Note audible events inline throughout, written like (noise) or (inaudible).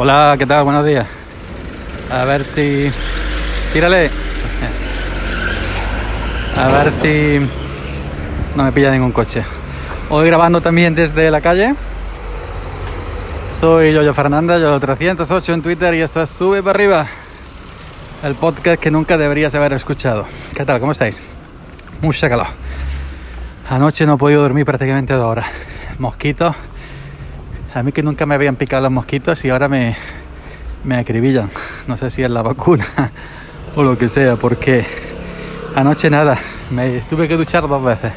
Hola, ¿qué tal? Buenos días. A ver si... Tírale. A ver si no me pilla ningún coche. Hoy grabando también desde la calle. Soy Yoyo Fernanda, Yoyo308 en Twitter y esto es Sube para arriba. El podcast que nunca deberías haber escuchado. ¿Qué tal? ¿Cómo estáis? Mucha calor. Anoche no he podido dormir prácticamente dos horas. Mosquitos. A mí que nunca me habían picado los mosquitos y ahora me, me acribillan. No sé si es la vacuna (laughs) o lo que sea, porque anoche nada. Me tuve que duchar dos veces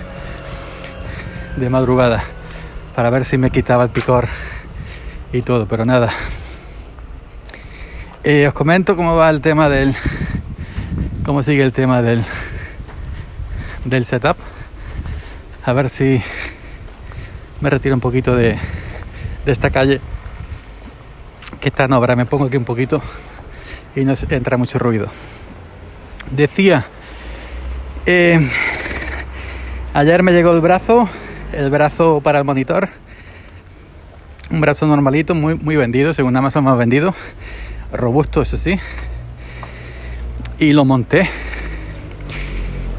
de madrugada para ver si me quitaba el picor y todo, pero nada. Eh, os comento cómo va el tema del. cómo sigue el tema del. del setup. A ver si me retiro un poquito de, de esta calle que está en obra. Me pongo aquí un poquito y no entra mucho ruido. Decía, eh, ayer me llegó el brazo, el brazo para el monitor, un brazo normalito, muy, muy vendido, según Amazon más vendido, robusto, eso sí, y lo monté.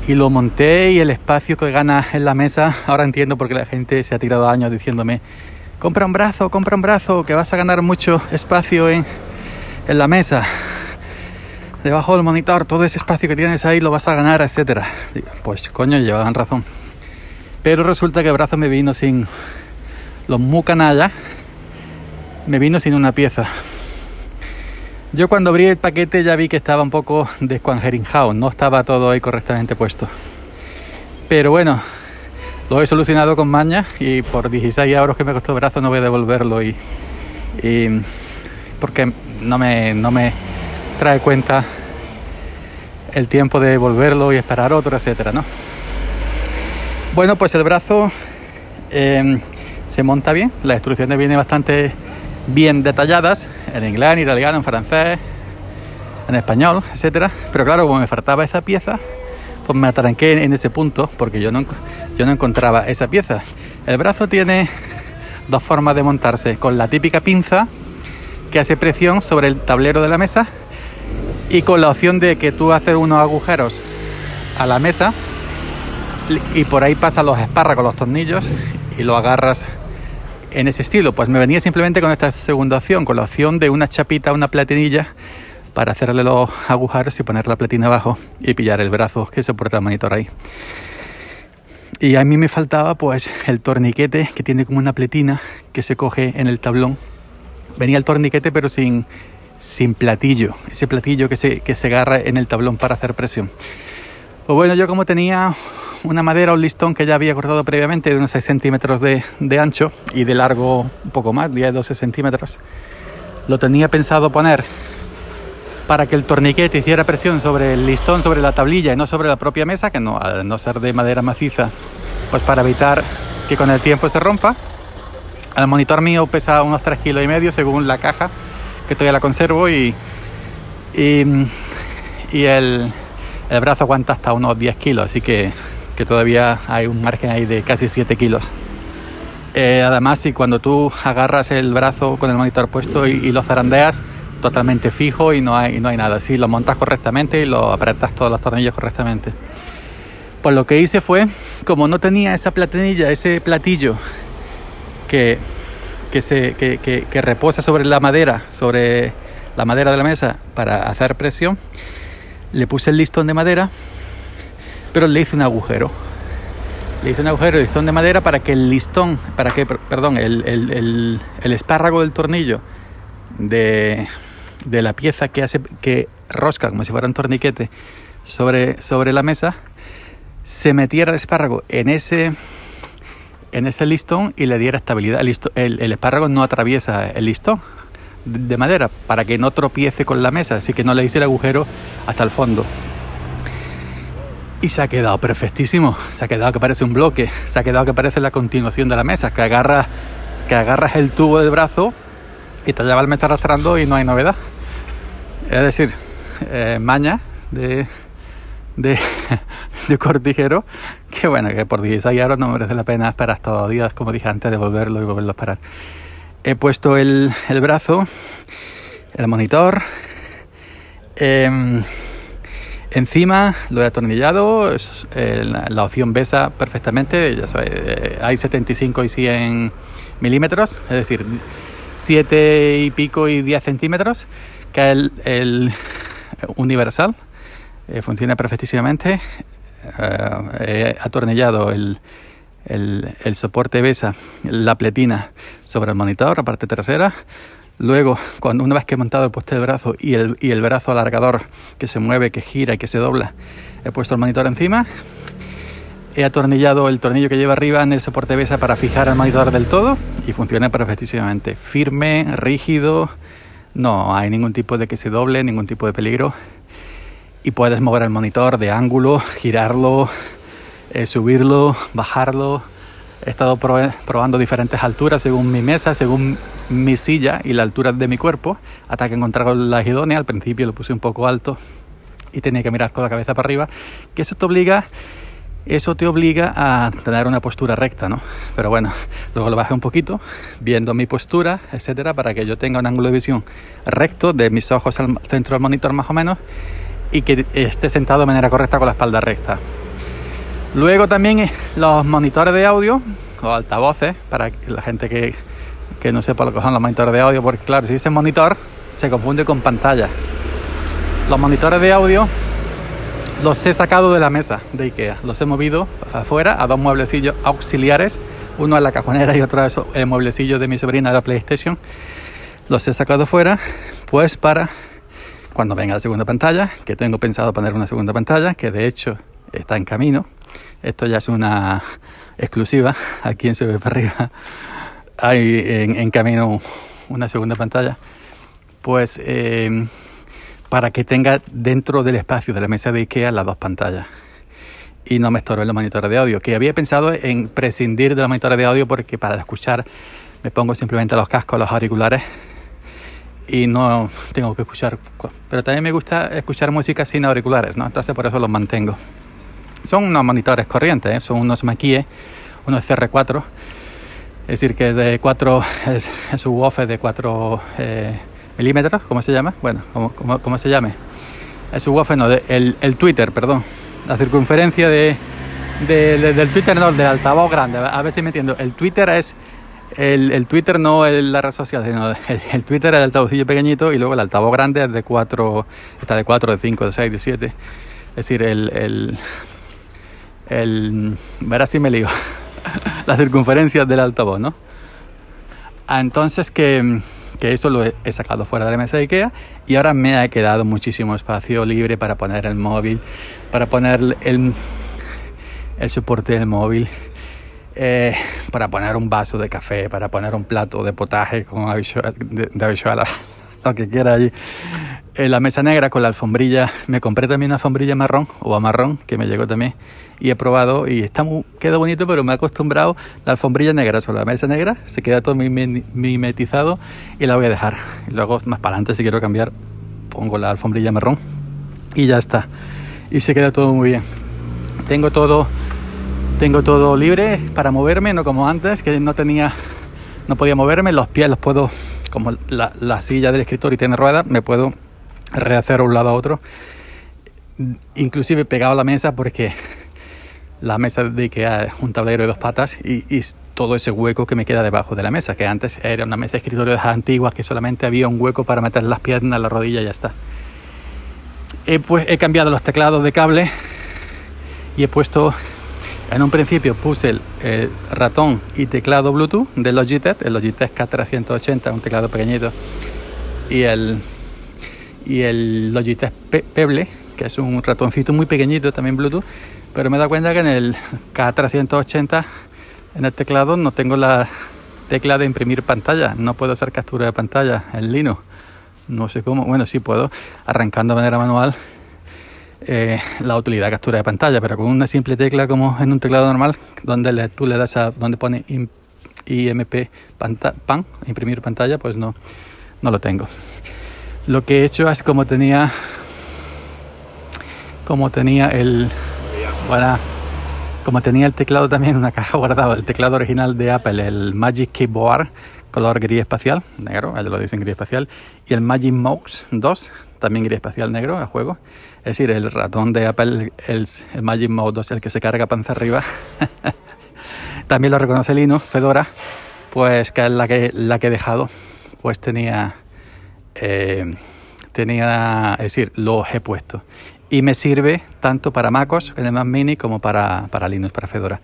Y lo monté y el espacio que gana en la mesa, ahora entiendo por qué la gente se ha tirado años diciéndome, compra un brazo, compra un brazo, que vas a ganar mucho espacio en, en la mesa debajo del monitor, todo ese espacio que tienes ahí lo vas a ganar, etcétera. Pues coño, llevaban razón. Pero resulta que el brazo me vino sin los mu canalla, me vino sin una pieza. Yo cuando abrí el paquete ya vi que estaba un poco descuangerinjado, no estaba todo ahí correctamente puesto. Pero bueno, lo he solucionado con maña y por 16 euros que me costó el brazo no voy a devolverlo y, porque no me, no me trae cuenta el tiempo de volverlo y esperar otro, etcétera, ¿no? Bueno, pues el brazo eh, se monta bien, las instrucciones vienen bastante bien detalladas en inglés, en italiano, en francés, en español, etcétera. Pero claro, como me faltaba esa pieza, pues me atranqué en ese punto porque yo no, yo no encontraba esa pieza. El brazo tiene dos formas de montarse, con la típica pinza que hace presión sobre el tablero de la mesa y con la opción de que tú haces unos agujeros a la mesa y por ahí pasan los espárragos, los tornillos y lo agarras en ese estilo. Pues me venía simplemente con esta segunda opción, con la opción de una chapita, una platinilla para hacerle los agujeros y poner la platina abajo y pillar el brazo que soporta el monitor ahí. Y a mí me faltaba pues el torniquete que tiene como una pletina que se coge en el tablón. Venía el torniquete pero sin, sin platillo, ese platillo que se, que se agarra en el tablón para hacer presión. Pues bueno, yo como tenía una madera, un listón que ya había cortado previamente de unos 6 centímetros de, de ancho y de largo un poco más, 10-12 centímetros, lo tenía pensado poner para que el torniquete hiciera presión sobre el listón, sobre la tablilla y no sobre la propia mesa, que no, al no ser de madera maciza, pues para evitar que con el tiempo se rompa. El monitor mío pesa unos 3 kilos y medio según la caja que todavía la conservo y, y, el, el, brazo aguanta hasta unos 10 kilos, así que, que, todavía hay un margen ahí de casi 7 kilos. Eh, además, si cuando tú agarras el brazo con el monitor puesto y, y lo zarandeas, totalmente fijo y no hay, no hay nada. Si lo montas correctamente y lo apretas todos los tornillos correctamente. Pues lo que hice fue, como no tenía esa platinilla, ese platillo que que, se, que, que, reposa sobre la madera, sobre la madera de la mesa para hacer presión. Le puse el listón de madera, pero le hice un agujero. Le hice un agujero de listón de madera para que el listón, para que, perdón, el, el, el, el espárrago del tornillo de, de, la pieza que hace que rosca como si fuera un torniquete sobre, sobre la mesa, se metiera el espárrago en ese en este listón y le diera estabilidad. El, el, espárrago no atraviesa el listón de madera para que no tropiece con la mesa, así que no le hice el agujero hasta el fondo. Y se ha quedado perfectísimo, se ha quedado que parece un bloque, se ha quedado que parece la continuación de la mesa, que agarras, que agarras el tubo del brazo y te lleva el mesa arrastrando y no hay novedad. Es decir, eh, maña de, de, (laughs) de cortijero, que bueno, que por 16 euros no merece la pena esperar todos los días, como dije antes, devolverlo y volverlo a esperar. He puesto el, el brazo el monitor. Em, encima lo he atornillado, eh, la, opción BESA perfectamente, ya sabes, eh, hay 75 y 100 milímetros, es decir, 7 y pico y 10 centímetros, que es el, (laughs) universal, eh, funciona perfectísimamente. he atornillado el, el, soporte BESA, la pletina sobre el monitor, la parte trasera. Luego, cuando una vez que he montado el poste de brazo y el, y el brazo alargador que se mueve, que gira y que se dobla, he puesto el monitor encima. He atornillado el tornillo que lleva arriba en el soporte BESA para fijar el monitor del todo y funciona perfectísimamente. Firme, rígido, no hay ningún tipo de que se doble, ningún tipo de peligro. Y puedes mover el monitor de ángulo, girarlo, eh, subirlo, bajarlo. He estado probando diferentes alturas según mi mesa, según mi silla y la altura de mi cuerpo, hasta que encontré la idónea. Al principio lo puse un poco alto y tenía que mirar con la cabeza para arriba, que eso te obliga, eso te obliga a tener una postura recta, ¿no? Pero bueno, luego lo bajé un poquito, viendo mi postura, etcétera, para que yo tenga un ángulo de visión recto de mis ojos al centro del monitor más o menos y que esté sentado de manera correcta con la espalda recta. Luego también eh, los monitores de audio o altavoces, para la gente que, que no sepa lo que son los monitores de audio, porque claro, si dice monitor, se confunde con pantalla. Los monitores de audio los he sacado de la mesa de Ikea, los he movido afuera a dos mueblecillos auxiliares, uno en la cajonera y otro es el mueblecillo de mi sobrina de la PlayStation. Los he sacado fuera, pues para cuando venga la segunda pantalla, que tengo pensado poner una segunda pantalla, que de hecho está en camino. Esto ya es una exclusiva. (laughs) Aquí en Se ve para arriba hay en, camino una segunda pantalla. Pues em, para que tenga dentro del espacio de la mesa de IKEA las dos pantallas y no me estorbe los monitores de audio. Que había pensado en prescindir de los monitores de audio porque para escuchar me pongo simplemente los cascos, los auriculares y no tengo que escuchar. Pero también me gusta escuchar música sin auriculares, ¿no? Entonces por eso los mantengo. Son unos monitores corrientes, ¿eh? son unos Maquie, unos CR4, es decir, que de 4, (laughs) es, es un WOF de 4 eh, milímetros, ¿cómo se llama? Bueno, ¿cómo, se llame? Es un WOF, no, el, el, Twitter, perdón, la circunferencia de, del Twitter, no, del altavoz grande, a ver si me entiendo. El Twitter es el, Twitter no es la red social, sino (laughs) el, Twitter el altavocillo pequeñito y luego el altavoz grande es de 4, está de 4, de 5, de 6, de 7. Es decir, el, el, ver así me lío, (laughs) la circunferencia del altavoz, ¿no? Ah, entonces que, que, eso lo he, sacado fuera de la mesa de Ikea y ahora me ha quedado muchísimo espacio libre para poner el móvil, para poner el, el soporte del móvil, eh, para poner un vaso de café, para poner un plato de potaje con de, de (laughs) lo que quiera allí en la mesa negra con la alfombrilla. Me compré también una alfombrilla marrón o a marrón que me llegó también y he probado y está muy, queda bonito, pero me he acostumbrado la alfombrilla negra sobre la mesa negra, se queda todo mimetizado y la voy a dejar. Y luego más para adelante si quiero cambiar pongo la alfombrilla marrón y ya está. Y se queda todo muy bien. Tengo todo tengo todo libre para moverme, no como antes que no tenía no podía moverme, los pies los puedo como la, la silla del escritorio tiene ruedas, me puedo rehacer un lado a otro, inclusive pegado la mesa porque (laughs) la mesa de Ikea es un tablero de dos patas y, todo ese hueco que me queda debajo de la mesa, que antes era una mesa de escritorio de las antiguas que solamente había un hueco para meter las piernas, la rodilla y ya está. He, pues, he cambiado los teclados de cable y he puesto, en un principio puse el, ratón y teclado Bluetooth del Logitech, el Logitech K380, un teclado pequeñito, y el y el Logitech Pebble, que es un ratoncito muy pequeñito, también Bluetooth, pero me he dado cuenta que en el K380, en el teclado, no tengo la tecla de imprimir pantalla, no puedo hacer captura de pantalla en Linux, no sé cómo, bueno, sí puedo, arrancando de manera manual eh, la utilidad de captura de pantalla, pero con una simple tecla como en un teclado normal, donde tú le das a donde pone IMP pan, imprimir pantalla, pues no, no lo tengo. Lo que he hecho es como tenía como tenía el bueno, como tenía el teclado también en una caja (laughs) guardada, el teclado original de Apple, el Magic Keyboard color gris espacial, negro, ellos lo dicen gris espacial, y el Magic Mouse 2, también gris espacial negro, a juego. Es decir, el ratón de Apple, el, el Magic Mouse 2, el que se carga panza arriba. (laughs) también lo reconoce Linux, Fedora, pues que es la que, la que he dejado, pues tenía, eh, tenía, es decir, lo he puesto. Y me sirve tanto para MacOS en el Mac Mini como para, para Linux, para Fedora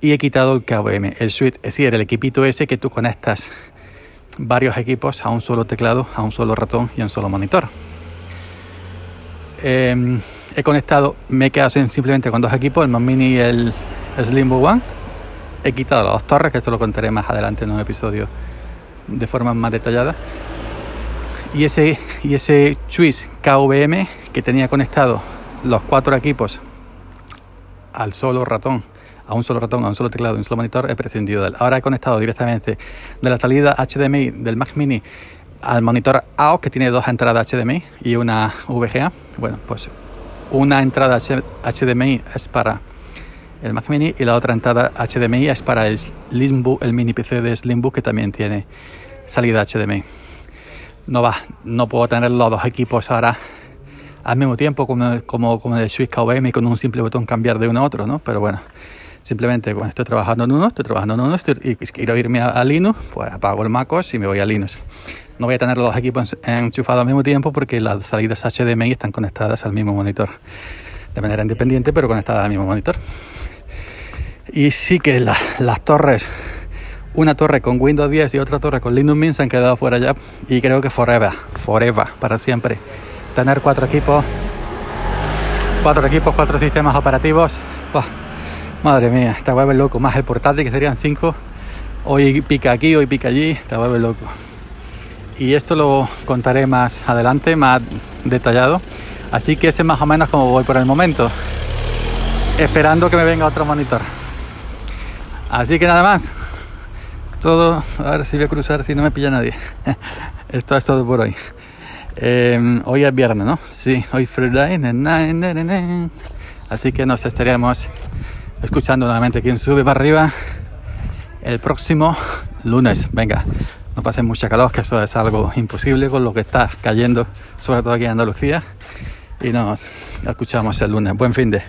y he quitado el KVM, el suite, es decir, el equipito ese que tú conectas varios equipos a un solo teclado, a un solo ratón y a un solo monitor. Em, he conectado, me he quedado simplemente con dos equipos, el Mac Mini y el Slimbo One. He quitado las dos torres, que esto lo contaré más adelante en un episodio de forma más detallada. Y ese, y ese KVM que tenía conectado los cuatro equipos al solo ratón a un solo ratón, a un solo teclado, a un solo monitor, he prescindido de él. Ahora he conectado directamente de la salida HDMI del Mac Mini al monitor AOS que tiene dos entradas HDMI y una VGA. Bueno, pues una entrada HDMI es para el Mac Mini y la otra entrada HDMI es para el Slimbook, el mini PC de Slimbook que también tiene salida HDMI. No va, no puedo tener los dos equipos ahora al mismo tiempo como, como, como el Switch KVM con un simple botón cambiar de uno a otro, ¿no? Pero bueno, Simplemente cuando estoy trabajando en uno, estoy trabajando en uno y quiero irme a, Linux, pues apago el MacOS y me voy a Linux. No voy a tener los dos equipos enchufados al mismo tiempo porque las salidas HDMI están conectadas al mismo monitor. De manera independiente, pero conectadas al mismo monitor. Y sí que las torres, una torre con Windows 10 y otra torre con Linux Mint se han quedado fuera ya. Y creo que forever, forever, para siempre. Tener cuatro equipos, cuatro equipos, cuatro sistemas operativos. Madre mía, web es loco. Más el portátil que serían 5. Hoy pica aquí, hoy pica allí. Web es loco. Y esto lo contaré más adelante, más detallado. Así que ese es más o menos como voy por el momento. Esperando que me venga otro monitor. Así que nada más. Todo. A ver si voy a cruzar si no me pilla nadie. (laughs) Esto es todo por hoy. Em, hoy es viernes, ¿no? Sí, hoy Friday. Así que nos estaremos escuchando nuevamente quien sube para arriba el próximo lunes. Venga, no pasen mucha calor, que eso es algo imposible con lo que está cayendo, sobre todo aquí en Andalucía. Y nos escuchamos el lunes. Buen fin de.